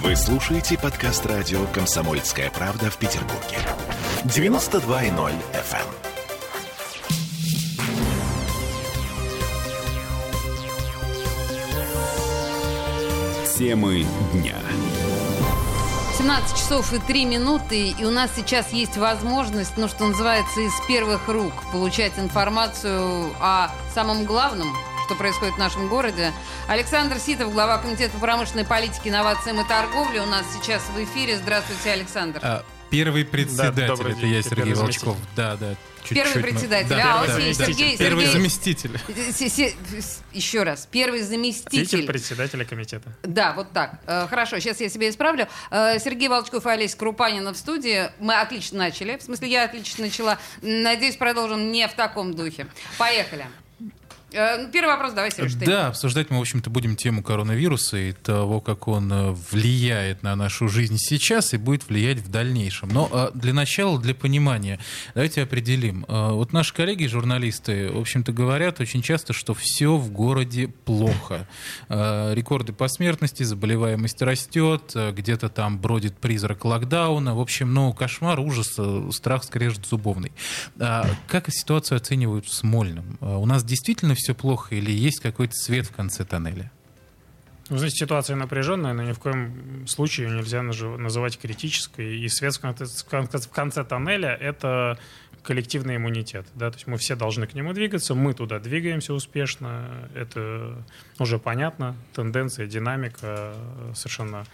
Вы слушаете подкаст радио «Комсомольская правда» в Петербурге. 92.0 FM. Темы дня. 17 часов и 3 минуты, и у нас сейчас есть возможность, ну, что называется, из первых рук получать информацию о самом главном, что происходит в нашем городе. Александр Ситов, глава Комитета по промышленной политике, инновациям и торговле, у нас сейчас в эфире. Здравствуйте, Александр. А, первый председатель, Да, это день. я, Сергей Первый Волчков. Да, да. чуть-чуть, Первый но- председатель, Да, а, первый заместитель. Сергей- Первый Сергей- заместитель. Се- се- Еще раз. Первый заместитель. Заместитель председателя комитета. Да, вот так. Э, Хорошо, сейчас я себя исправлю. Э, Сергей Волчков и Олеся Крупанина в студии. Мы отлично начали. В смысле, я отлично начала. Надеюсь, продолжим не в таком духе. Поехали. Э, ну, Первый вопрос, давай, Сереж, ты. Да, обсуждать мы, в общем-то, будем тему коронавируса и того, как он э, влияет на нашу жизнь сейчас и будет влиять в дальнейшем. Но э, для начала, для понимания, давайте определим. Вот наши коллеги, журналисты, в общем-то, говорят очень часто, что все в городе плохо. Рекорды по смертности, заболеваемость растет, где-то там бродит призрак локдауна. В общем, ну, кошмар, ужас, страх скрежет зубовный. А Как ситуацию оценивают в Смольном? У нас действительно все плохо или есть какой-то свет в конце тоннеля? Вы знаете, ситуация напряженная, но ни в коем случае ее нельзя называть критической. И свет в конце, тоннеля — это коллективный иммунитет. Да? То есть мы все должны к нему двигаться, мы туда двигаемся успешно. Это уже понятно. Тенденция, динамика э, совершенно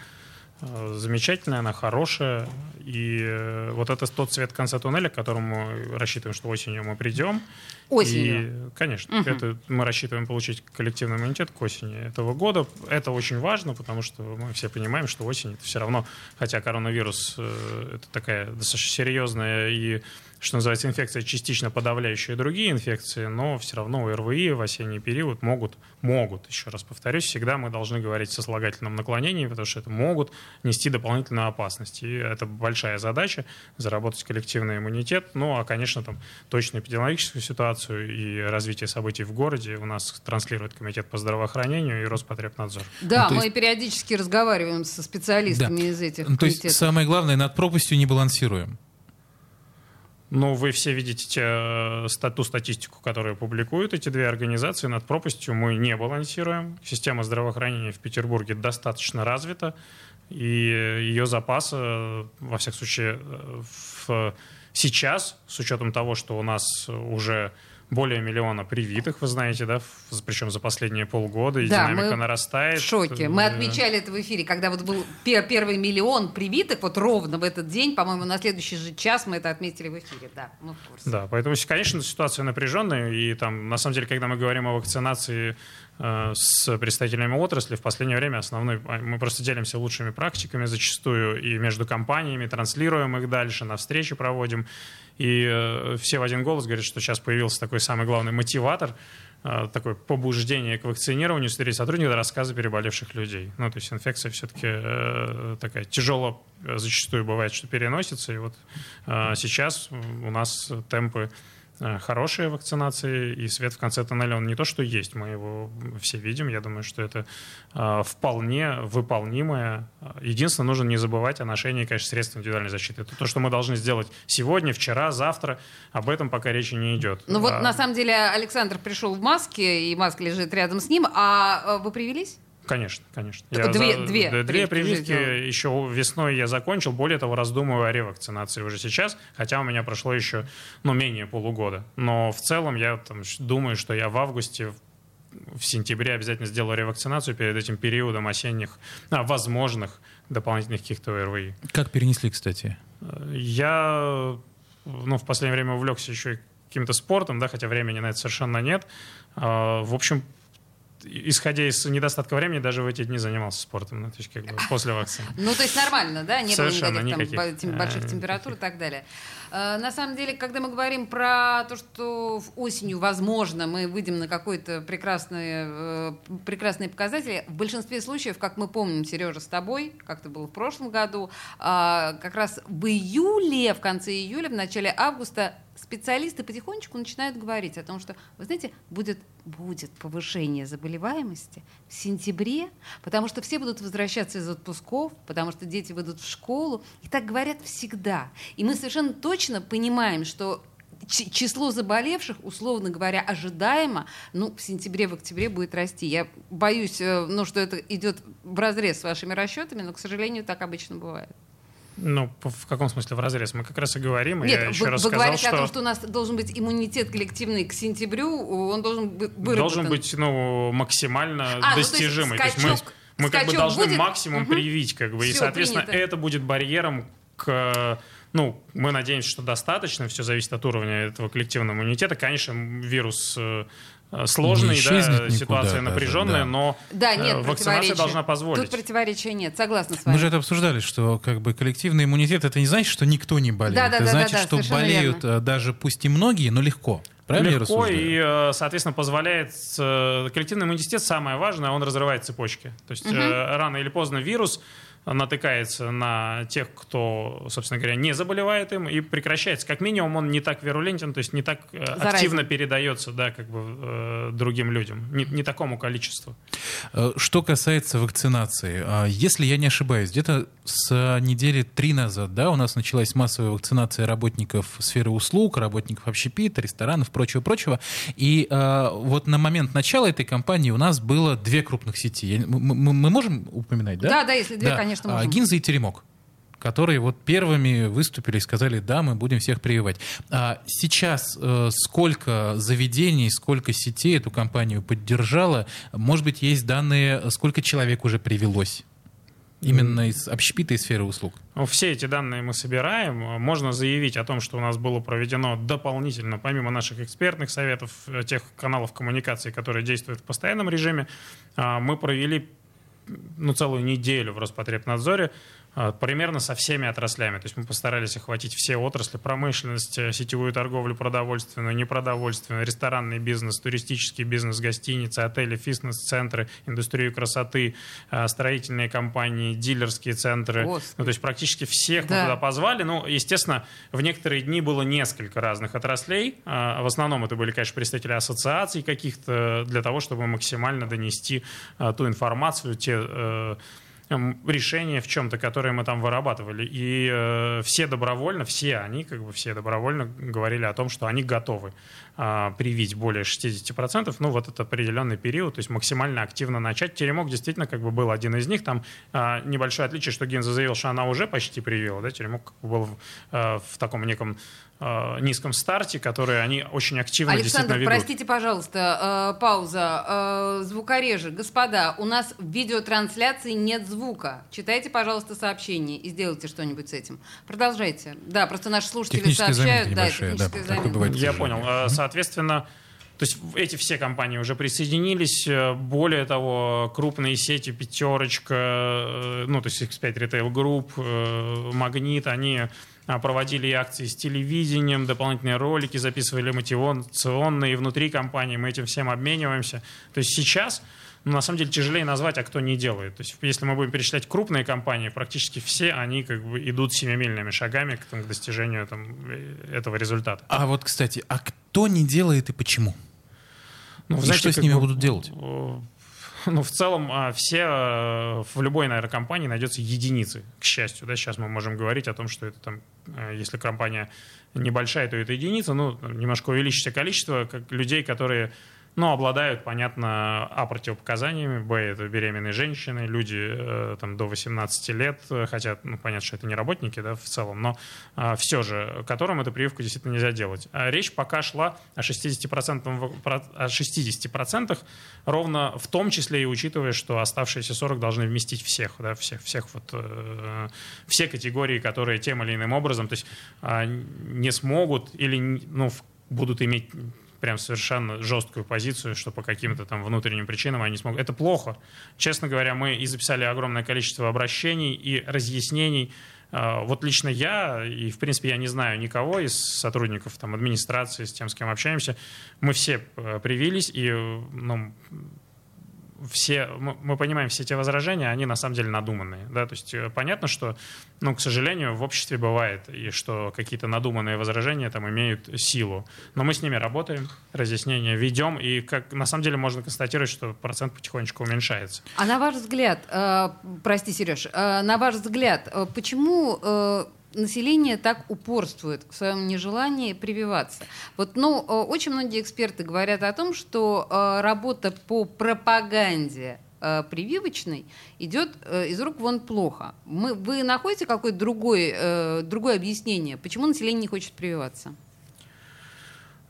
замечательная, она хорошая. И э, вот это тот свет в конце туннеля, к которому мы рассчитываем, что осенью мы придем. Осенью. И, конечно, Мгм. это мы рассчитываем получить коллективный иммунитет к осени этого года. Это очень важно, потому что мы все понимаем, что осень это все равно, хотя коронавирус э, это такая достаточно серьезная и что называется, инфекция, частично подавляющая другие инфекции, но все равно ОРВИ в осенний период могут, могут, еще раз повторюсь, всегда мы должны говорить со слагательном наклонении, потому что это могут нести дополнительную опасность. И это большая задача, заработать коллективный иммунитет. Ну, а, конечно, там точную эпидемиологическую ситуацию и развитие событий в городе у нас транслирует Комитет по здравоохранению и Роспотребнадзор. Да, Ну, мы есть- периодически разговариваем со специалистами из этих Ну, То есть комитетов. самое главное, над пропастью не балансируем. Ну, вы все видите те, э, ста- ту статистику, которую публикуют эти две организации. Над пропастью мы не балансируем. Система здравоохранения в Петербурге достаточно развита. И ее запасы, э, во всяком случае, э, в- сейчас, с учетом того, что у нас уже более миллиона привитых, вы знаете, да, причем за последние полгода, и Да, динамика мы нарастает. В шоке. Мы Э, отмечали это в эфире, когда вот был пер- первый миллион привитых, вот ровно в этот день, по-моему, на следующий же час мы это отметили в эфире. Да, мы в курсе. Да, поэтому, конечно, ситуация напряженная, и там, на самом деле, когда мы говорим о вакцинации с представителями отрасли, в последнее время основной, а, мы просто делимся лучшими практиками зачастую и между компаниями, транслируем их дальше, на встречи проводим, и э, все в один голос говорят, что сейчас появился такой самый главный мотиватор, э, такое побуждение к вакцинированию среди сотрудников, рассказы переболевших людей. Ну, то есть инфекция все-таки такая тяжело э, зачастую бывает, что переносится, и вот э, сейчас у нас темпы э, хорошие вакцинации, и свет в конце тоннеля, он не то, что есть, мы его все видим, я думаю, что это э, вполне выполнимое. Единственное, нужно не забывать о ношении, конечно, средств индивидуальной защиты. Это то, что мы должны сделать сегодня, вчера, завтра, об этом пока речи не идет. Ну вот А, на самом деле Александр пришел в маске, и маска лежит рядом с ним. А э, вы привелись? Конечно, конечно. Только две- две да, две прививки еще весной я закончил. Более того, раздумываю о ревакцинации уже сейчас, хотя у меня прошло еще ну, менее полугода. Но в целом я там, думаю, что я в августе, в сентябре обязательно сделаю ревакцинацию перед этим периодом осенних, а, возможных дополнительных каких-то ОРВИ. Как перенесли, кстати? Я ну, в последнее время увлекся еще и каким-то спортом, да, хотя времени на это совершенно нет. А, В общем, исходя из недостатка времени, даже в эти дни занимался спортом, ну, то есть как бы после вакцины. Ну, то есть нормально, да? Не Совершенно было никаких, там никаких. тем- больших Э, температур и так далее. Э, на самом деле, когда мы говорим про то, что осенью, возможно, мы выйдем на какой-то прекрасные, э, прекрасные показатели, в большинстве случаев, как мы помним, Сережа, с тобой, как это было в прошлом году, а, как раз в июле, в конце июля, в начале августа специалисты потихонечку начинают говорить о том, что, вы знаете, будет, будет повышение заболеваемости в сентябре, потому что все будут возвращаться из отпусков, потому что дети выйдут в школу. И так говорят всегда. И мы совершенно точно понимаем, что число заболевших, условно говоря, ожидаемо, ну, в сентябре, в октябре будет расти. Я боюсь, э, ну, что это идет в разрез с вашими расчетами, но, к сожалению, так обычно бывает. Ну, в каком смысле в разрез? Мы как раз и говорим. Нет, я вы, еще вы раз говорите сказал, о том, что у нас должен быть иммунитет коллективный к сентябрю, он должен быть выработан. Должен быть, ну, максимально а, достижимый. Ну, то есть, скачок, то есть мы, мы как бы должны будет? максимум угу. привить, как бы, Все, и, соответственно, принято. это будет барьером к ну, мы надеемся, что достаточно, все зависит от уровня этого коллективного иммунитета. Конечно, вирус э, сложный, да, никуда ситуация напряженная, даже, да. но да, нет э, вакцинация должна позволить. Тут противоречия нет, согласна с вами. Мы же это обсуждали, что как бы коллективный иммунитет это не значит, что никто не болеет. Да, да, это да, значит, да, да, что болеют верно. э, даже пусть и многие, но легко. Правильно Легко и, э, соответственно, позволяет... э, Коллективный иммунитет самое важное, он разрывает цепочки. То есть э, рано или поздно вирус натыкается на тех, кто, собственно говоря, не заболевает им, и прекращается. Как минимум, он не так вирулентен, то есть не так э, Заразен. активно передается да, как бы, э, другим людям, не, не такому количеству. Э, Что касается вакцинации, а, если я не ошибаюсь, где-то с недели три назад, да, у нас началась массовая вакцинация работников сферы услуг, работников общепита, ресторанов, прочего-прочего. И э, вот на момент начала этой кампании у нас было две крупных сети. Мы, мы- мы можем упоминать, да? Да, да, если две, конечно, А, можем. Гинза и Теремок которые вот первыми выступили и сказали, да, мы будем всех прививать. А сейчас э, сколько заведений, сколько сетей эту кампанию поддержало? Может быть, есть данные, сколько человек уже привелось? Именно из общепита и сферы услуг. Ну, Все эти данные мы собираем. Можно заявить о том, что у нас было проведено дополнительно, помимо наших экспертных советов, э, тех каналов коммуникации, которые действуют в постоянном режиме, а, мы провели ну, целую неделю в Роспотребнадзоре примерно со всеми отраслями. То есть мы постарались охватить все отрасли, промышленность, э, сетевую торговлю продовольственную, непродовольственную, ресторанный бизнес, туристический бизнес, гостиницы, отели, фитнес-центры, индустрию красоты, а, строительные компании, дилерские центры. Господи. Ну, то есть практически всех мы Да. туда позвали. Ну, естественно, в некоторые дни было несколько разных отраслей. А, В основном это были, конечно, представители ассоциаций каких-то для того, чтобы максимально донести а, ту информацию, те э, решения в чем-то, которые мы там вырабатывали. И э, все добровольно, все они, как бы все добровольно говорили о том, что они готовы а, привить более 60%, ну вот это определенный период, то есть максимально активно начать. Теремок действительно как бы был один из них. Там а, небольшое отличие, что Гинза заявил, что она уже почти привила, да, Теремок как бы был в, а, в таком неком низком старте, который они очень активно действительно Александр, ведут. простите, пожалуйста, э, пауза. Э, звукорежи. Господа, у нас в видеотрансляции нет звука. Читайте, пожалуйста, сообщение и сделайте что-нибудь с этим. Продолжайте. Да, просто наши слушатели сообщают. Да, да, бывает. Я понял. сожалению. Соответственно, то есть эти все компании уже присоединились. Э, Более того, крупные сети «Пятерочка», э, ну, то есть X5 Retail Group, э, «Магнит», они а, проводили акции с телевидением, дополнительные ролики записывали мотивационные внутри компании, мы этим всем обмениваемся. То есть сейчас ну, на самом деле тяжелее назвать, а кто не делает. То есть, если мы будем перечислять крупные компании, практически все они как бы идут семимильными шагами к, там, к достижению там, э, этого результата. А вот, кстати, а кто не делает и почему? Ну, И знаете, что с ними бы, будут делать? Ну, в целом, а, все, э, в любой, наверное, компании найдется единицы, к счастью. Да? Сейчас мы можем говорить о том, что это там, э, если компания небольшая, то это единица, ну, немножко увеличится количество людей, которые ну, обладают, понятно, А противопоказаниями, Б это беременные женщины, люди э, там, до 18 лет, э, хотя, ну, понятно, что это не работники, да, в целом, но все же, которым эту прививку действительно нельзя делать. А речь пока шла о 60%, в- про- о 60% ровно в том числе и учитывая, что оставшиеся 40 должны вместить всех, да, всех, всех вот, э, все категории, которые тем или иным образом, то есть а, не смогут или ну, будут иметь прям совершенно жесткую позицию, что по каким-то там внутренним причинам они смогут. Это плохо. Честно говоря, мы и записали огромное количество обращений и разъяснений э, вот лично я, и в принципе я не знаю никого из сотрудников там, администрации, с тем, с кем общаемся, мы все привились, и ну, все, мы понимаем все эти возражения, они на самом деле надуманные. Да? То есть э, понятно, что, ну, к сожалению, в обществе бывает, и что какие-то надуманные возражения там имеют силу. Но мы с ними работаем, разъяснения ведем, и как, на самом деле можно констатировать, что процент потихонечку уменьшается. А на ваш взгляд, э, прости, Сереж, э, на ваш взгляд, э, почему э, население так упорствует в своем нежелании прививаться. Вот, ну, э, очень многие эксперты говорят о том, что э, работа по пропаганде э, прививочной идет из рук вон плохо. Мы, вы находите какое-то другое, другое объяснение, почему население не хочет прививаться?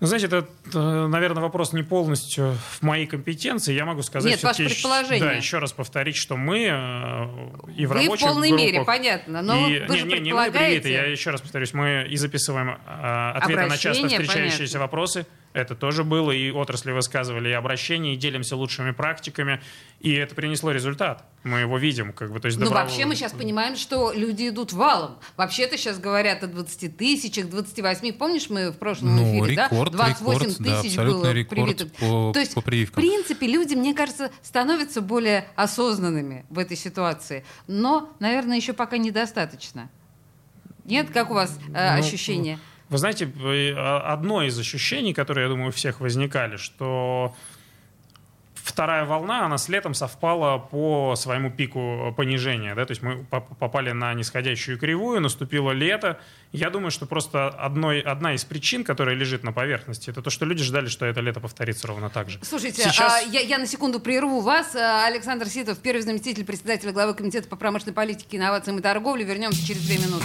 Ну, знаете, это, э, наверное, вопрос не полностью в моей компетенции. Я могу сказать... Нет, ваше предположение. Да, еще раз повторить, что мы э, и в вы рабочих в полной группах, мере, понятно. Но и, вы не, же не, не мы привиты, я еще раз повторюсь, мы и записываем э, ответы на часто встречающиеся понятно. вопросы. Это тоже было, и отрасли высказывали и обращения, и делимся лучшими практиками, и это принесло результат. Мы его видим, как бы, то есть Ну, добро... вообще мы сейчас понимаем, что люди идут валом. Вообще-то сейчас говорят о 20 тысячах, 28. Помнишь, мы в прошлом ну, эфире, рекорд, да? 28 рекорд, тысяч да, было привитых. По, то есть, по в принципе, люди, мне кажется, становятся более осознанными в этой ситуации. Но, наверное, еще пока недостаточно. Нет, как у вас э, ну, ощущение? Вы знаете, а, одно из ощущений, которые, я думаю, у всех возникали, что вторая волна, она с летом совпала по своему пику понижения. Да? То есть мы попали на нисходящую кривую, наступило лето. Я думаю, что просто одной, одна из причин, которая лежит на поверхности, это то, что люди ждали, что это лето повторится ровно так же. Слушайте, Сейчас... а, я, я на секунду прерву вас. А, Александр Ситов, первый заместитель председателя главы Комитета по промышленной политике, инновациям и торговле. Вернемся через две минуты.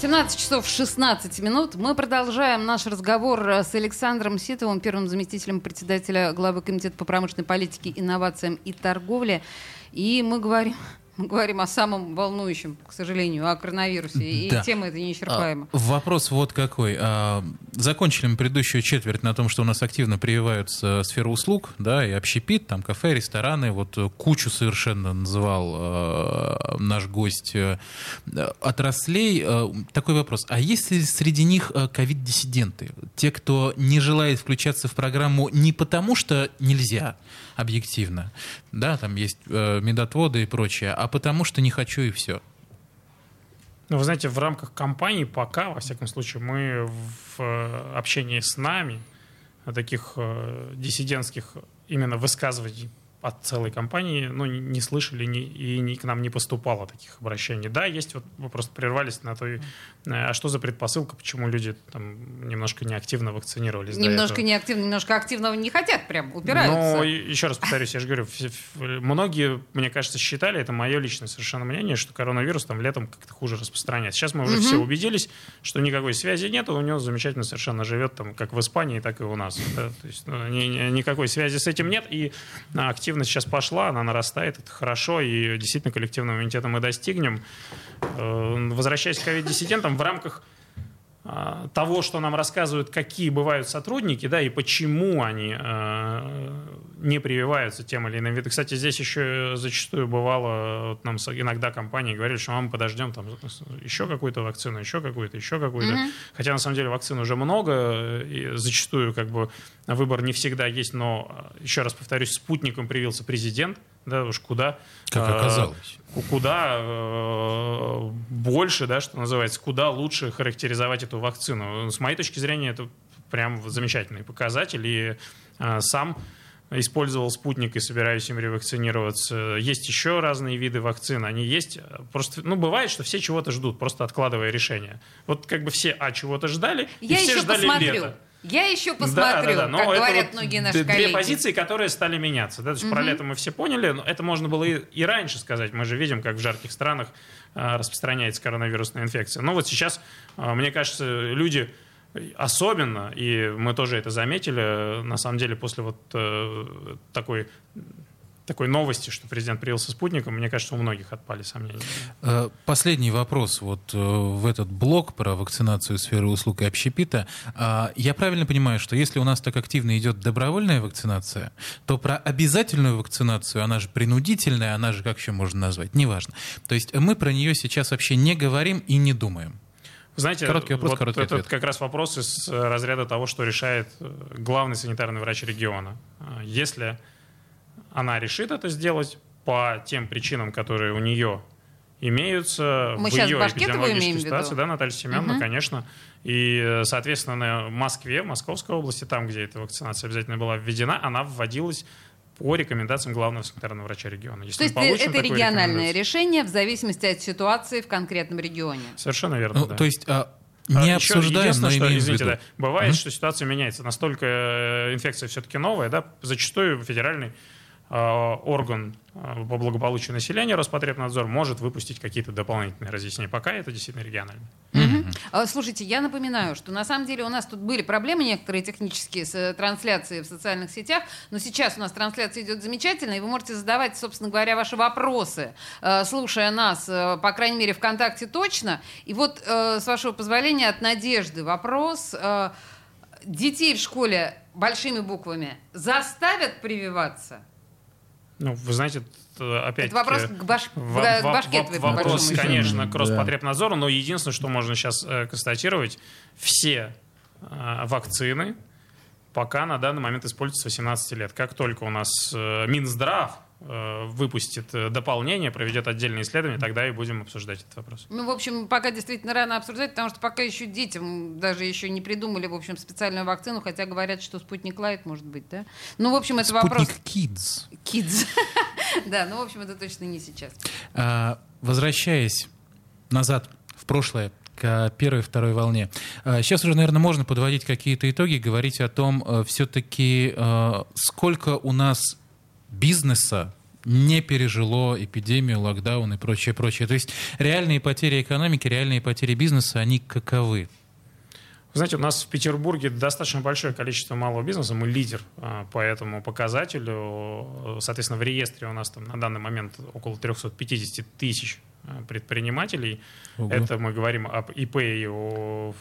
17 часов 16 минут. Мы продолжаем наш разговор с Александром Ситовым, первым заместителем председателя главы Комитета по промышленной политике, инновациям и торговле. И мы говорим мы говорим о самом волнующем, к сожалению, о коронавирусе. И да. тема эта неисчерпаема. А, вопрос вот какой. А, закончили мы предыдущую четверть на том, что у нас активно прививаются сферы услуг, да, и общепит, там кафе, рестораны. Вот кучу совершенно называл а, наш гость а, отраслей. А, такой вопрос. А есть ли среди них ковид-диссиденты? Те, кто не желает включаться в программу не потому, что нельзя, объективно, да, там есть э, медотводы и прочее, а потому что не хочу и все. Ну, вы знаете, в рамках компании пока, во всяком случае, мы в э, общении с нами таких э, диссидентских именно высказываний от целой компании ну, не слышали не, и не, к нам не поступало таких обращений. Да, есть, вот вы просто прервались на той, а что за предпосылка, почему люди там немножко неактивно вакцинировались. Немножко неактивно, немножко активного не хотят, прям упираются. Ну, еще раз повторюсь, я же говорю, многие, мне кажется, считали, это мое личное совершенно мнение, что коронавирус там летом как-то хуже распространяется. Сейчас мы уже угу. все убедились, что никакой связи нет, у него замечательно совершенно живет там как в Испании, так и у нас. Да? То есть ну, ни, ни, никакой связи с этим нет, и активно активность сейчас пошла, она нарастает, это хорошо, и действительно коллективного иммунитета мы достигнем. Э, возвращаясь к ковид-диссидентам, в рамках а, того, что нам рассказывают, какие бывают сотрудники, да, и почему они э, не прививаются тем или иным видом. Кстати, здесь еще зачастую бывало, вот нам иногда компании говорили, что мы подождем там еще какую-то вакцину, еще какую-то, еще какую-то. Mm-hmm. Хотя на самом деле вакцин уже много, и зачастую как бы выбор не всегда есть, но еще раз повторюсь, спутником привился президент, да, уж куда. Как оказалось. Э, куда э, больше, да, что называется, куда лучше характеризовать эту вакцину. С моей точки зрения, это прям замечательный показатель. И э, сам использовал спутник и собираюсь им ревакцинироваться. Есть еще разные виды вакцин, они есть. Просто, ну, бывает, что все чего-то ждут, просто откладывая решение. Вот как бы все, а, чего-то ждали, Я и все ждали посмотрю. лето. Я еще посмотрю, да, да, да. как говорят вот многие наши две коллеги. позиции, которые стали меняться. Да? То есть угу. Про лето мы все поняли, но это можно было и, и раньше сказать. Мы же видим, как в жарких странах а, распространяется коронавирусная инфекция. Но вот сейчас, а, мне кажется, люди особенно, и мы тоже это заметили, на самом деле после вот э, такой такой новости, что президент привился спутником, мне кажется, у многих отпали сомнения. Э, последний вопрос вот э, в этот блок про вакцинацию сферы услуг и общепита. А, я правильно понимаю, что если у нас так активно идет добровольная вакцинация, то про обязательную вакцинацию, она же принудительная, она же как еще можно назвать, неважно. То есть мы про нее сейчас вообще не говорим и не думаем. Знаете, короткий вопрос, вот короткий этот ответ. как раз вопрос из разряда того, что решает главный санитарный врач региона. Если она решит это сделать по тем причинам, которые у нее имеются Мы в сейчас ее эпидемиологической ситуации, да, Наталья Семеновна, Мгм. конечно. И, соответственно, в Москве, в Московской области, там, где эта вакцинация обязательно была введена, она вводилась по рекомендациям главного санитарного врача региона. Если То есть получим это региональное решение в зависимости от ситуации в конкретном регионе. Совершенно верно, Ну, да. То есть а, А не еще обсуждаем, единственное, но что, имеем в извините, виду. да, бывает, Мгм. что ситуация меняется. Настолько э, инфекция все-таки новая, да, зачастую федеральный э, орган э, по благополучию населения, Роспотребнадзор, может выпустить какие-то дополнительные разъяснения. Пока это действительно регионально. А, Слушайте, я напоминаю, что на самом деле у нас тут были проблемы некоторые технические с э, трансляцией в социальных сетях, но сейчас у нас трансляция идет замечательно, и вы можете задавать, собственно говоря, ваши вопросы, э, слушая нас, э, по крайней мере, ВКонтакте точно. И вот, э, с вашего позволения, от Надежды вопрос. э, Детей в школе большими буквами заставят прививаться? Ну, вы знаете, опять Это вопрос к, баш... Во- к Башкетовой, по вопрос, конечно, к Да. Роспотребнадзору, но единственное, что можно сейчас э, констатировать, все э, вакцины пока на данный момент используются с 18 лет. Как только у нас э, Минздрав выпустит э, дополнение, проведет отдельное исследование, тогда и будем обсуждать этот вопрос. Ну, в общем, пока действительно рано обсуждать, потому что пока еще детям даже еще не придумали, в общем, специальную вакцину, хотя говорят, что спутник Лайт может быть, да? Ну, в общем, это вопрос... Спутник Kids. Kids. Да, ну, в общем, это точно не сейчас. А, возвращаясь назад в прошлое, к первой и второй волне. А, Сейчас уже, наверное, можно подводить какие-то итоги, говорить о том, все-таки сколько у нас бизнеса не пережило эпидемию, локдаун и прочее, прочее. То есть реальные потери экономики, реальные потери бизнеса, они каковы? Вы знаете, у нас в Петербурге достаточно большое количество малого бизнеса. Мы лидер а, по этому показателю. Соответственно, в реестре у нас там на данный момент около 350 тысяч а, предпринимателей. Ого. Это мы говорим об ИП и ООО,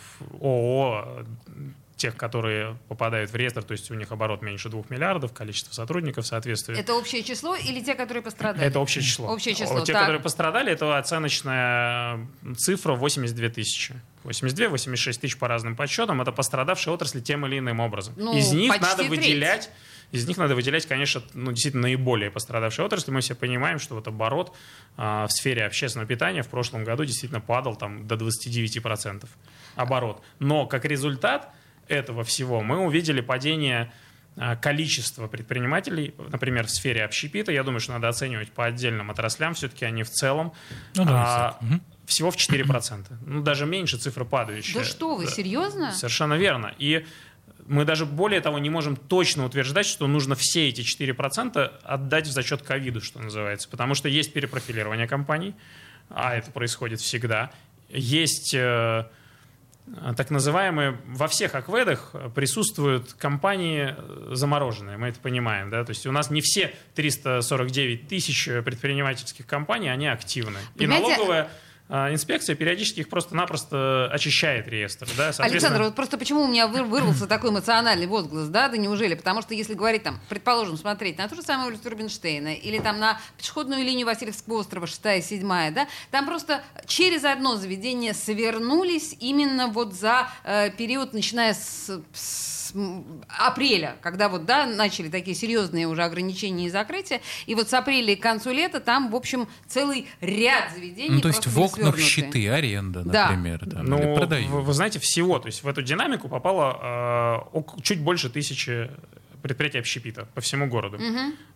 тех, которые попадают в реестр, то есть у них оборот меньше 2 миллиардов, количество сотрудников соответствует. Это общее число или те, которые пострадали? Это общее число. Общее число, Те, так. которые пострадали, это оценочная цифра 82 тысячи. 82-86 тысяч по разным подсчетам. Это пострадавшие отрасли тем или иным образом. Ну, из них надо треть. выделять из них надо выделять, конечно, ну, действительно наиболее пострадавшие отрасли. Мы все понимаем, что вот оборот а, в сфере общественного питания в прошлом году действительно падал там, до 29% оборот. Но как результат этого всего мы увидели падение а, количества предпринимателей, например, в сфере общепита. Я думаю, что надо оценивать по отдельным отраслям. Все-таки они в целом Ну, давайте а, всего в 4%. Ну, даже меньше цифра падающая. Да что вы, Да. серьезно? Совершенно верно. И мы даже более того не можем точно утверждать, что нужно все эти 4% отдать в зачет ковиду, что называется. Потому что есть перепрофилирование компаний, а это происходит всегда. Есть э, так называемые, во всех акведах присутствуют компании э, замороженные, мы это понимаем. Да? То есть у нас не все 349 тысяч предпринимательских компаний, они активны. И Понимаете, налоговая а, инспекция периодически их просто-напросто очищает реестр. Да? Александр, вот просто почему у меня вы- вырвался такой эмоциональный возглас, да, да неужели? Потому что если говорить там, предположим, смотреть на ту же самую улицу Рубинштейна или там на пешеходную линию Васильевского острова 6 7 да, там просто через одно заведение свернулись именно вот за э, период, начиная с, с, апреля, когда вот, да, начали такие серьезные уже ограничения и закрытия, и вот с апреля и к концу лета там, в общем, целый ряд заведений Ну, то есть в окнах щиты, аренда, Да. например. Там, или Ну, продают. вы, вы знаете, всего. То есть в эту динамику попало э, чуть больше тысячи предприятий общепита по всему городу.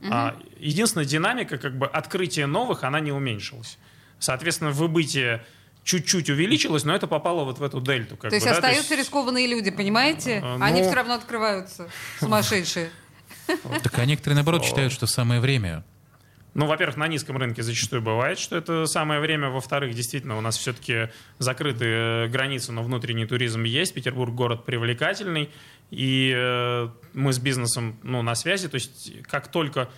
А, единственная динамика, как бы открытие новых, она не уменьшилась. Соответственно, выбытие чуть-чуть увеличилось, но это попало вот в эту дельту. Как То есть бы, да, остаются рискованные люди, понимаете? А, Они ну- все равно открываются, сумасшедшие. Так а некоторые, наоборот, считают, что самое время. Ну, во-первых, на низком рынке зачастую бывает, что это самое время. Во-вторых, действительно, у нас все-таки закрыты границы, но внутренний туризм есть. Петербург город привлекательный. И э, мы с бизнесом ну, на связи. То есть как только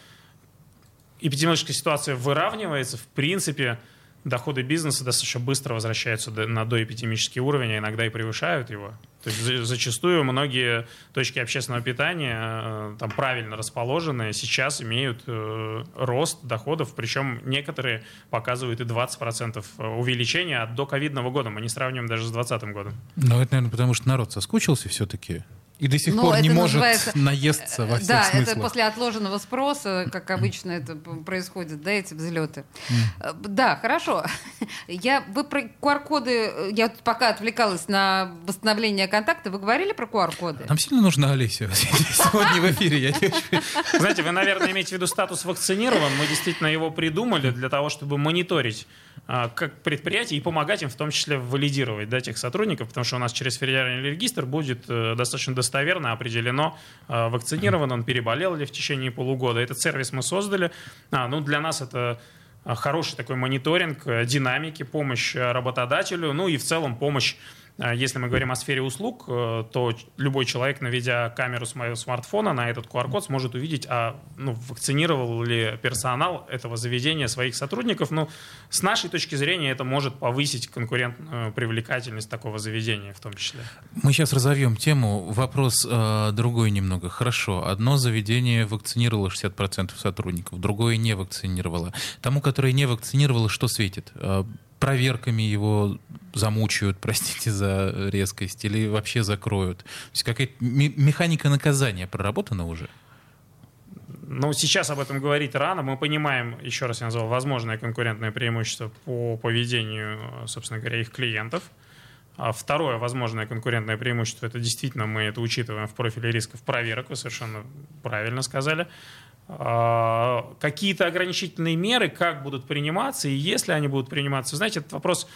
эпидемиологическая ситуация выравнивается, в принципе, доходы бизнеса достаточно быстро возвращаются на доэпидемический уровень, а иногда и превышают его. То есть зачастую многие точки общественного питания, э, там правильно расположенные, сейчас имеют э, рост доходов, причем некоторые показывают и 20% увеличения от до ковидного года. Мы не сравниваем даже с 2020 годом. Но это, наверное, потому что народ соскучился все-таки. И до сих Но пор не может называется... наесться во всех Да, смыслах. это после отложенного спроса, как обычно это происходит, да, эти взлеты. Mm. Да, хорошо. Я, вы про QR-коды, я пока отвлекалась на восстановление контакта, вы говорили про QR-коды? Нам сильно нужна Олеся сегодня в эфире. Я Знаете, вы, наверное, имеете в виду статус вакцинирован. Мы действительно его придумали для того, чтобы мониторить а, как предприятие и помогать им в том числе валидировать да, тех сотрудников, потому что у нас через федеральный регистр будет э, достаточно достоверно определено, э, вакцинирован он, переболел ли в течение полугода. Этот сервис мы создали. А, ну, для нас это э, хороший такой мониторинг динамики, помощь работодателю, ну и в целом помощь если мы говорим о сфере услуг, э, то любой человек, наведя камеру с моего смартфона на этот QR-код, сможет увидеть, а ну, вакцинировал ли персонал этого заведения своих сотрудников. Ну, с нашей точки зрения это может повысить конкурентную привлекательность такого заведения в том числе. Мы сейчас разовьем тему. Вопрос э, другой немного. Хорошо, одно заведение вакцинировало 60% сотрудников, другое не вакцинировало. Тому, которое не вакцинировало, что светит? Проверками его замучают, простите за резкость, или вообще закроют? То есть какая-то механика наказания проработана уже? Ну, сейчас об этом говорить рано. Мы понимаем, еще раз я назвал, возможное конкурентное преимущество по поведению, собственно говоря, их клиентов. А второе возможное конкурентное преимущество, это действительно мы это учитываем в профиле рисков проверок, вы совершенно правильно сказали. А, какие-то ограничительные меры, как будут приниматься, и если они будут приниматься. Знаете, этот вопрос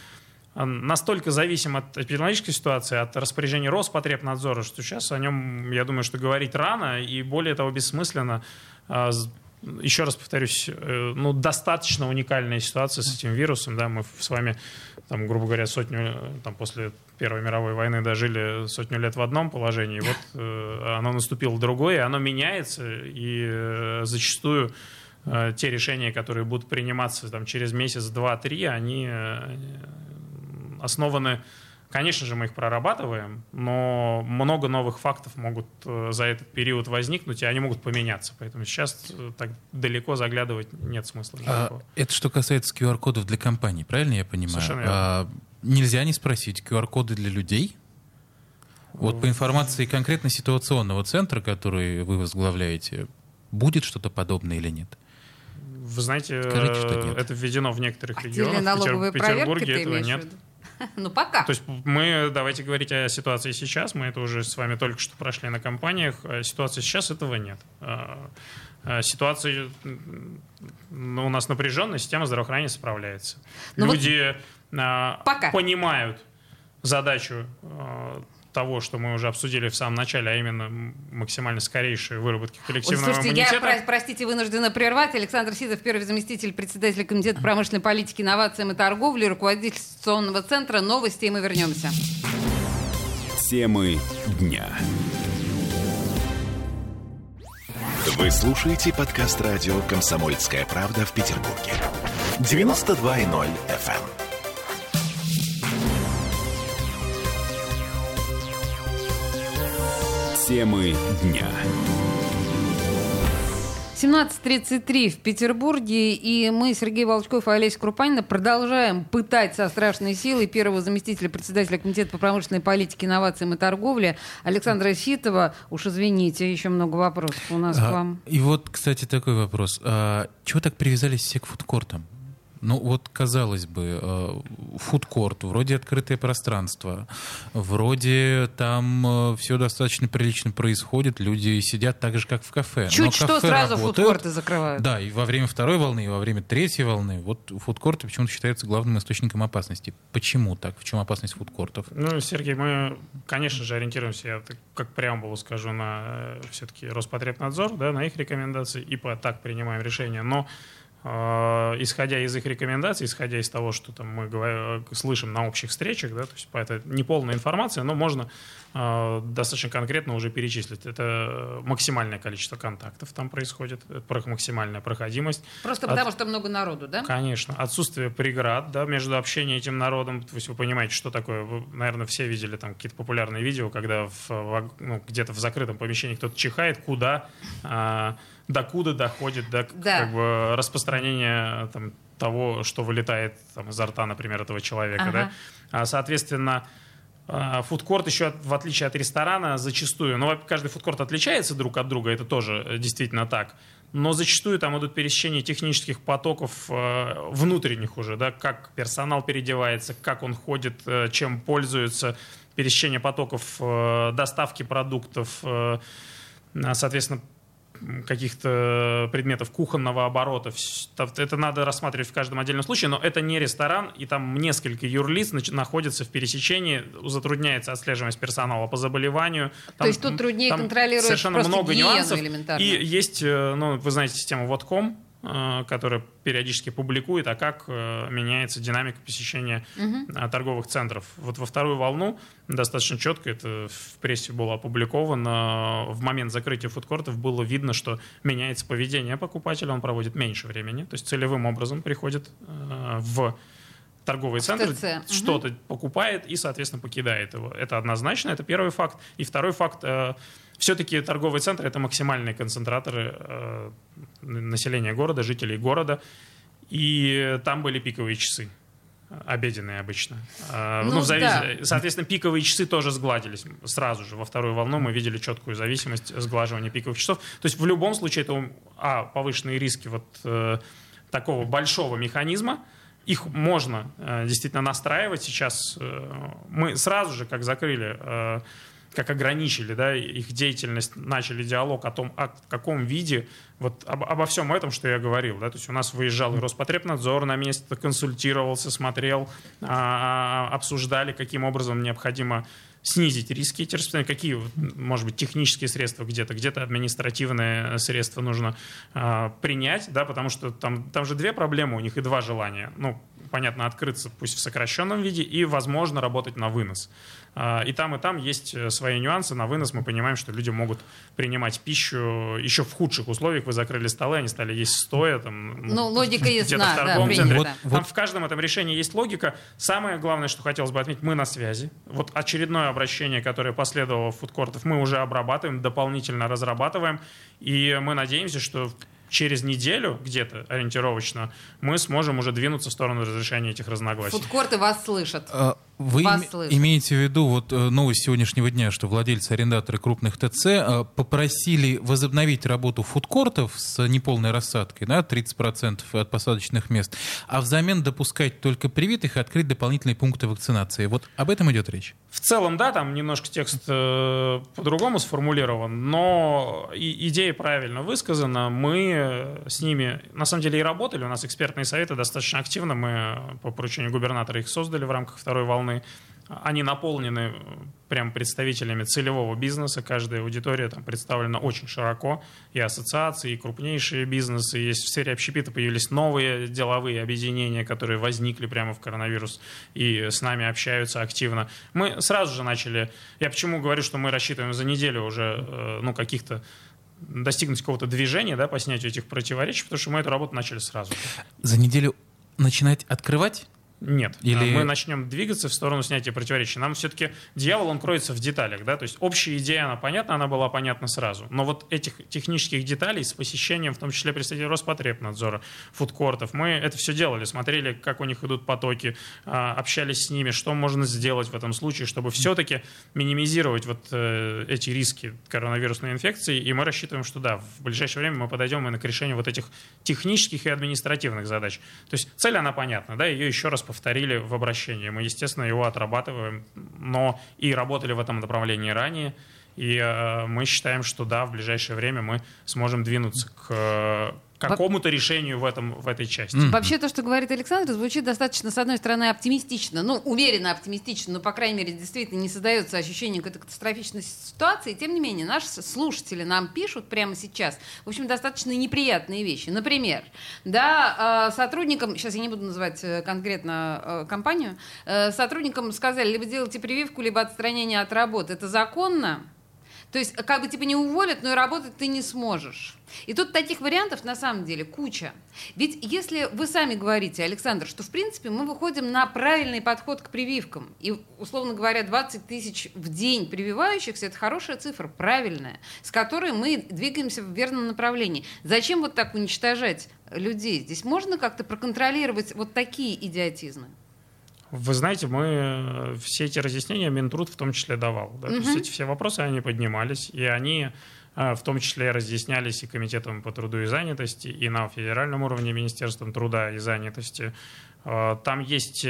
настолько зависим от эпидемиологической ситуации, от распоряжения Роспотребнадзора, что сейчас о нем, я думаю, что говорить рано, и более того, бессмысленно. Еще раз повторюсь, э, ну, достаточно уникальная ситуация с этим вирусом. Да, мы с вами, там, грубо говоря, сотню, там, после Первой мировой войны дожили сотню лет в одном положении, вот э, оно наступило другое, оно меняется, и э, зачастую э, те решения, которые будут приниматься там, через месяц, два, три, они э, основаны Конечно же, мы их прорабатываем, но много новых фактов могут э, за этот период возникнуть, и они могут поменяться. Поэтому сейчас э, так далеко заглядывать нет смысла. А, это что касается QR-кодов для компаний, правильно я понимаю? Совершенно верно. А, нельзя не спросить, QR-коды для людей? Вот по информации конкретно ситуационного центра, который вы возглавляете, будет что-то подобное или нет? Вы знаете, Скажите, что нет. это введено в некоторых а регионах. В Петербурге этого нет. Ну, пока. То есть мы, давайте говорить о ситуации сейчас, мы это уже с вами только что прошли на компаниях, а ситуации сейчас этого нет. А, а, ситуация ну, у нас напряженная, система здравоохранения справляется. Но ну Люди вот пока. понимают задачу того, что мы уже обсудили в самом начале, а именно максимально скорейшей выработки коллективного Ой, слушайте, иммунитета. я, простите, вынуждена прервать. Александр Сидов, первый заместитель председателя Комитета промышленной политики, инновациям и торговли, руководитель Ситуационного центра «Новости», и мы вернемся. Темы дня. Вы слушаете подкаст радио «Комсомольская правда» в Петербурге. 92.0 FM. Темы дня. 17.33 в Петербурге, и мы, Сергей Волчков и Олеся Крупанина, продолжаем пытать со страшной силой первого заместителя председателя Комитета по промышленной политике, инновациям и торговле Александра Ситова. Уж извините, еще много вопросов у нас а, к вам. И вот, кстати, такой вопрос. А, чего так привязались все к фудкортам? Ну вот, казалось бы, э, фудкорт, вроде открытое пространство, вроде там э, все достаточно прилично происходит, люди сидят так же, как в кафе. Чуть Но что кафе сразу работают, фудкорты закрывают. Да, и во время второй волны, и во время третьей волны. Вот фудкорты почему-то считаются главным источником опасности. Почему так? В чем опасность фудкортов? Ну, Сергей, мы, конечно же, ориентируемся, я как преамбулу скажу, на э, все-таки Роспотребнадзор, да, на их рекомендации, и по так принимаем решения. Но исходя из их рекомендаций, исходя из того, что там мы говорим, слышим на общих встречах, да, то есть это не полная информация, но можно э, достаточно конкретно уже перечислить. Это максимальное количество контактов там происходит, максимальная проходимость. Просто От... потому что много народу, да? Конечно. Отсутствие преград да, между общением этим народом. То есть вы понимаете, что такое. Вы, наверное, все видели там какие-то популярные видео, когда в, ну, где-то в закрытом помещении кто-то чихает, куда э, докуда доходит до да. как бы, распространения там, того, что вылетает там, изо рта, например, этого человека. Ага. Да? А, соответственно, а, фудкорт еще, в отличие от ресторана, зачастую, ну, каждый фудкорт отличается друг от друга, это тоже э, действительно так, но зачастую там идут пересечения технических потоков э, внутренних уже, да, как персонал переодевается, как он ходит, э, чем пользуется, пересечение потоков доставки продуктов, соответственно, каких-то предметов кухонного оборота. Это надо рассматривать в каждом отдельном случае, но это не ресторан, и там несколько юрлиц находятся в пересечении, затрудняется отслеживаемость персонала по заболеванию. Там, То есть тут труднее контролировать совершенно много нюансов. И есть, э, ну, вы знаете, систему Водком, Э, которая периодически публикует, а как э, меняется динамика посещения угу. торговых центров. Вот во вторую волну достаточно четко, это в прессе было опубликовано, в момент закрытия фудкортов было видно, что меняется поведение покупателя, он проводит меньше времени, то есть целевым образом приходит в торговые центры, что-то угу. покупает и, соответственно, покидает его. Это однозначно, это первый факт. И второй факт все-таки торговые центры это максимальные концентраторы э, населения города, жителей города. И там были пиковые часы обеденные обычно. Э, ну, ну, завис... да. Соответственно, пиковые часы тоже сгладились сразу же. Во вторую волну мы видели четкую зависимость сглаживания пиковых часов. То есть в любом случае это а, повышенные риски вот э, такого большого механизма. Их можно э, действительно настраивать сейчас. Э, мы сразу же, как закрыли э, как ограничили да, их деятельность, начали диалог о том, о, каком виде, вот об, обо всем этом, что я говорил. Да, то есть у нас выезжал и Роспотребнадзор на место, консультировался, смотрел, а, обсуждали, каким образом необходимо снизить риски распространения, какие, может быть, технические средства где-то, где-то административные средства нужно а, принять, да, потому что там, там же две проблемы у них и два желания. Ну, понятно, открыться пусть в сокращенном виде и, возможно, работать на вынос. А, и там, и там есть э, свои нюансы. На вынос мы понимаем, что люди могут принимать пищу еще в худших условиях. Вы закрыли столы, они стали есть стоя. Там, ну, ну логика ясна. В торговом да, центре. Вот, там вот. в каждом этом решении есть логика. Самое главное, что хотелось бы отметить, мы на связи. Вот очередное обращение, которое последовало в фудкортов, мы уже обрабатываем, дополнительно разрабатываем. И мы надеемся, что через неделю где-то ориентировочно мы сможем уже двинуться в сторону разрешения этих разногласий. Фудкорты вас слышат. А, вы им, имеете в виду вот э, новость сегодняшнего дня, что владельцы арендаторы крупных ТЦ э, попросили возобновить работу фудкортов с неполной рассадкой, да, 30% от посадочных мест, а взамен допускать только привитых и открыть дополнительные пункты вакцинации. Вот об этом идет речь? В целом, да, там немножко текст э, по-другому сформулирован, но и, идея правильно высказана. Мы э, с ними, на самом деле, и работали. У нас экспертные советы достаточно активно. Мы по поручению губернатора их создали в рамках второй волны. Они наполнены э, прям представителями целевого бизнеса. Каждая аудитория там представлена очень широко. И ассоциации, и крупнейшие бизнесы. Есть в сфере общепита появились новые деловые объединения, которые возникли прямо в коронавирус и с нами общаются активно. Мы сразу же начали... Я почему говорю, что мы рассчитываем за неделю уже э, ну, каких-то достигнуть какого-то движения да, по снятию этих противоречий, потому что мы эту работу начали сразу. За неделю начинать открывать нет. Или... Мы начнем двигаться в сторону снятия противоречий. Нам все-таки дьявол, он кроется в деталях. Да? То есть общая идея, она понятна, она была понятна сразу. Но вот этих технических деталей с посещением, в том числе представителей Роспотребнадзора, фудкортов, мы это все делали, смотрели, как у них идут потоки, а, общались с ними, что можно сделать в этом случае, чтобы все-таки минимизировать вот э, эти риски коронавирусной инфекции. И мы рассчитываем, что да, в ближайшее время мы подойдем именно к решению вот этих технических и административных задач. То есть цель, она понятна, да, ее еще раз повторили в обращении. Мы, естественно, его отрабатываем, но и работали в этом направлении ранее. И э, мы считаем, что да, в ближайшее время мы сможем двинуться к, какому-то решению в, этом, в этой части. Вообще то, что говорит Александр, звучит достаточно, с одной стороны, оптимистично, ну, умеренно оптимистично, но, по крайней мере, действительно не создается ощущение какой-то катастрофичной ситуации. Тем не менее, наши слушатели нам пишут прямо сейчас, в общем, достаточно неприятные вещи. Например, да, э, сотрудникам, сейчас я не буду называть э, конкретно э, компанию, сотрудникам сказали, либо делайте прививку, либо отстранение от работы. Это законно? То есть, как бы типа не уволят, но и работать ты не сможешь. И тут таких вариантов на самом деле куча. Ведь если вы сами говорите, Александр, что в принципе мы выходим на правильный подход к прививкам, и, условно говоря, 20 тысяч в день прививающихся, это хорошая цифра, правильная, с которой мы двигаемся в верном направлении. Зачем вот так уничтожать людей? Здесь можно как-то проконтролировать вот такие идиотизмы? Вы знаете, мы э, все эти разъяснения Минтруд в том числе давал. Да? Угу. То есть эти все вопросы, они поднимались, и они э, в том числе разъяснялись и Комитетом по труду и занятости, и на федеральном уровне Министерством труда и занятости. Э, там есть,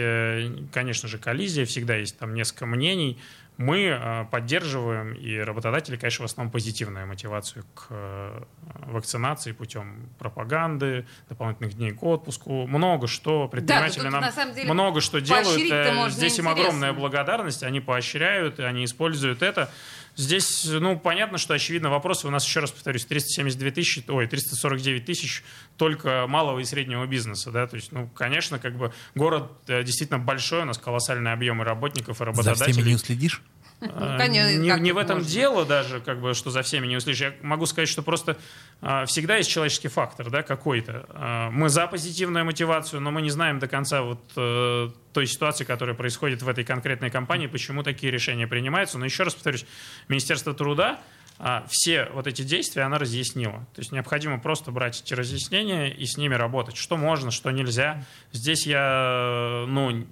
конечно же, коллизия, всегда есть там несколько мнений, мы э, поддерживаем, и работодатели, конечно, в основном позитивную мотивацию к э, вакцинации путем пропаганды, дополнительных дней к отпуску. Много что предприниматели да, нам самом деле много что делают. Э, здесь им огромная благодарность, они поощряют, они используют это. Здесь, ну, понятно, что, очевидно, вопросы у нас, еще раз повторюсь, 372 тысячи, ой, 349 тысяч только малого и среднего бизнеса, да, то есть, ну, конечно, как бы город действительно большой, у нас колоссальные объемы работников и работодателей. За всеми не уследишь? Ну, конечно, не, не в этом можно. дело даже, как бы, что за всеми не услышишь. Я могу сказать, что просто а, всегда есть человеческий фактор, да, какой-то. А, мы за позитивную мотивацию, но мы не знаем до конца вот той ситуации, которая происходит в этой конкретной компании, почему такие решения принимаются. Но еще раз повторюсь, Министерство труда а, все вот эти действия она разъяснила. То есть необходимо просто брать эти разъяснения и с ними работать. Что можно, что нельзя. Здесь я, ну,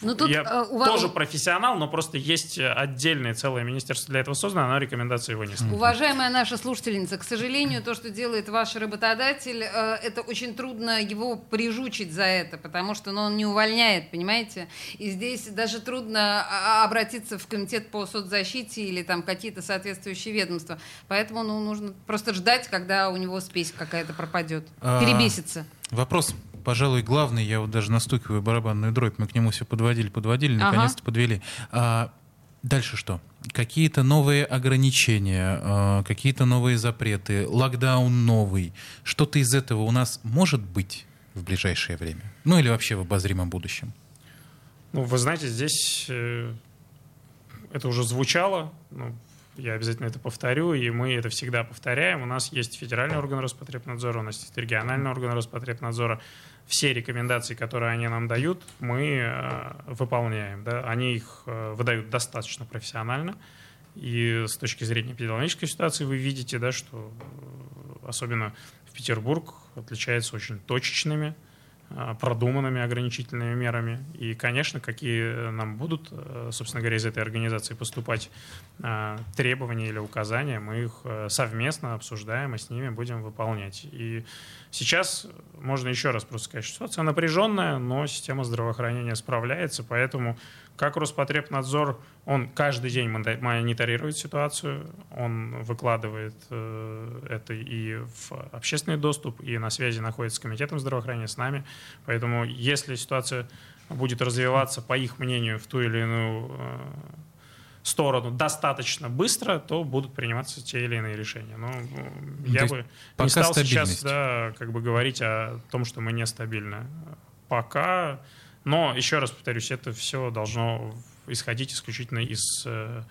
но ну, тут, я э, у вас... тоже профессионал, но просто есть отдельное целое министерство для этого создано, оно рекомендации вынесло. Уважаемая наша слушательница, к сожалению, то, что делает ваш работодатель, э, это очень трудно его прижучить за это, потому что ну, он не увольняет, понимаете? И здесь даже трудно а, а, обратиться в комитет по соцзащите или там какие-то соответствующие ведомства. Поэтому ну, нужно просто ждать, когда у него спесь какая-то пропадет. А, Перебесится. Вопрос пожалуй, главный, я вот даже настукиваю барабанную дробь, мы к нему все подводили, подводили, наконец-то ага. подвели. А, дальше что? Какие-то новые ограничения, а, какие-то новые запреты, локдаун новый. Что-то из этого у нас может быть в ближайшее время? Ну или вообще в обозримом будущем? Ну, вы знаете, здесь э, это уже звучало, ну, я обязательно это повторю, и мы это всегда повторяем. У нас есть федеральный орган Роспотребнадзора, у нас есть региональный орган Роспотребнадзора все рекомендации, которые они нам дают, мы э, выполняем. Да? Они их э, выдают достаточно профессионально. И с точки зрения эпидемиологической ситуации вы видите, да, что э, особенно в Петербург отличается очень точечными продуманными ограничительными мерами. И, конечно, какие нам будут, э, собственно говоря, из этой организации поступать э, требования или указания, мы их совместно обсуждаем и с ними будем выполнять. И сейчас можно еще раз просто сказать, что ситуация напряженная, но система здравоохранения справляется, поэтому как Роспотребнадзор, он каждый день мониторирует ситуацию, он выкладывает э, это и в общественный доступ, и на связи находится с Комитетом здравоохранения, с нами. Поэтому если ситуация будет развиваться, по их мнению, в ту или иную э, сторону достаточно быстро, то будут приниматься те или иные решения. Но ну, я бы не стал сейчас да, как бы говорить о том, что мы нестабильны. Пока но, еще раз повторюсь, это все должно исходить исключительно из э,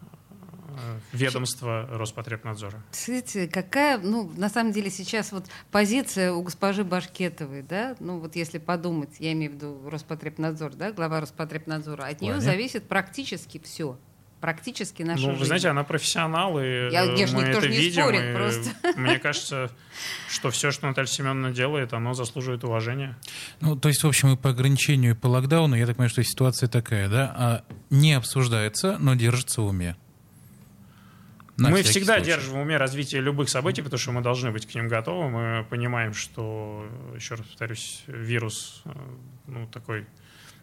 э, ведомства Роспотребнадзора. Смотрите, какая, ну, на самом деле сейчас вот позиция у госпожи Башкетовой, да, ну вот если подумать, я имею в виду Роспотребнадзор, да, глава Роспотребнадзора, от нее зависит практически все практически нашу Ну, вы жизнь. знаете, она профессионал, и Я, я мы это не видим. Спорит, и просто. Мне кажется, что все, что Наталья Семеновна делает, оно заслуживает уважения. Ну, то есть, в общем, и по ограничению, и по локдауну, я так понимаю, что ситуация такая, да, а не обсуждается, но держится в уме. На мы всегда случай. держим в уме развитие любых событий, потому что мы должны быть к ним готовы. Мы понимаем, что, еще раз повторюсь, вирус э, ну, такой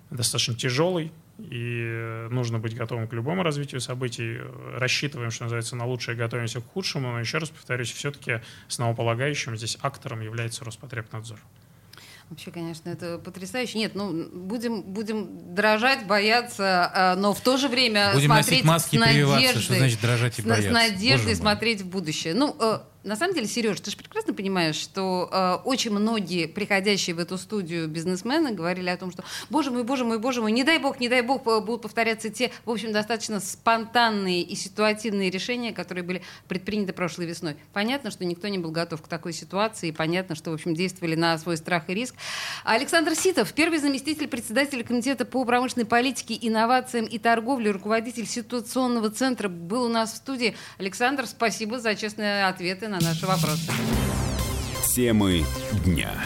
достаточно тяжелый, и нужно быть готовым к любому развитию событий. Рассчитываем, что называется, на лучшее, готовимся к худшему, но еще раз повторюсь, все-таки основополагающим здесь актором является Роспотребнадзор. Вообще, конечно, это потрясающе. Нет, ну, будем, будем дрожать, бояться, а, но в то же время будем смотреть маски с надеждой. Что значит дрожать и бояться? С надеждой смотреть в будущее. Ну, э, на самом деле, Сереж, ты же прекрасно понимаешь, что э, очень многие приходящие в эту студию бизнесмены говорили о том, что, боже мой, боже мой, боже мой, не дай бог, не дай бог, будут повторяться те, в общем, достаточно спонтанные и ситуативные решения, которые были предприняты прошлой весной. Понятно, что никто не был готов к такой ситуации, и понятно, что, в общем, действовали на свой страх и риск. Александр Ситов, первый заместитель председателя Комитета по промышленной политике, инновациям и торговле, руководитель ситуационного центра, был у нас в студии. Александр, спасибо за честные ответы на наши вопросы. Темы дня.